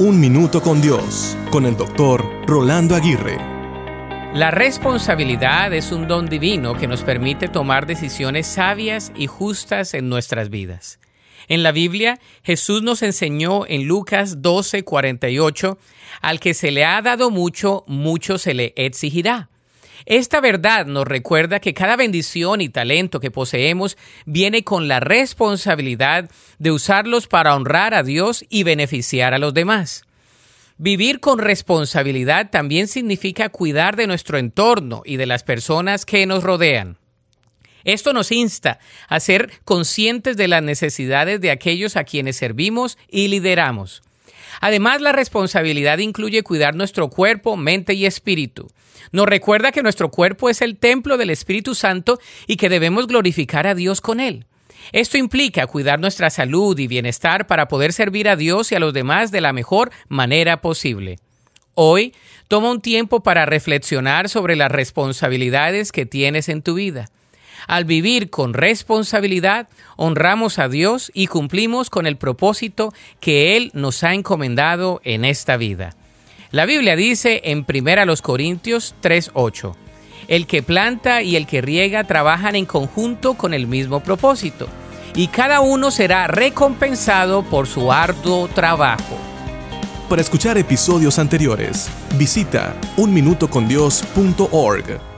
Un Minuto con Dios, con el doctor Rolando Aguirre. La responsabilidad es un don divino que nos permite tomar decisiones sabias y justas en nuestras vidas. En la Biblia, Jesús nos enseñó en Lucas 12:48, al que se le ha dado mucho, mucho se le exigirá. Esta verdad nos recuerda que cada bendición y talento que poseemos viene con la responsabilidad de usarlos para honrar a Dios y beneficiar a los demás. Vivir con responsabilidad también significa cuidar de nuestro entorno y de las personas que nos rodean. Esto nos insta a ser conscientes de las necesidades de aquellos a quienes servimos y lideramos. Además, la responsabilidad incluye cuidar nuestro cuerpo, mente y espíritu. Nos recuerda que nuestro cuerpo es el templo del Espíritu Santo y que debemos glorificar a Dios con él. Esto implica cuidar nuestra salud y bienestar para poder servir a Dios y a los demás de la mejor manera posible. Hoy, toma un tiempo para reflexionar sobre las responsabilidades que tienes en tu vida. Al vivir con responsabilidad, honramos a Dios y cumplimos con el propósito que Él nos ha encomendado en esta vida. La Biblia dice en 1 Corintios 3:8, el que planta y el que riega trabajan en conjunto con el mismo propósito, y cada uno será recompensado por su arduo trabajo. Para escuchar episodios anteriores, visita unminutocondios.org.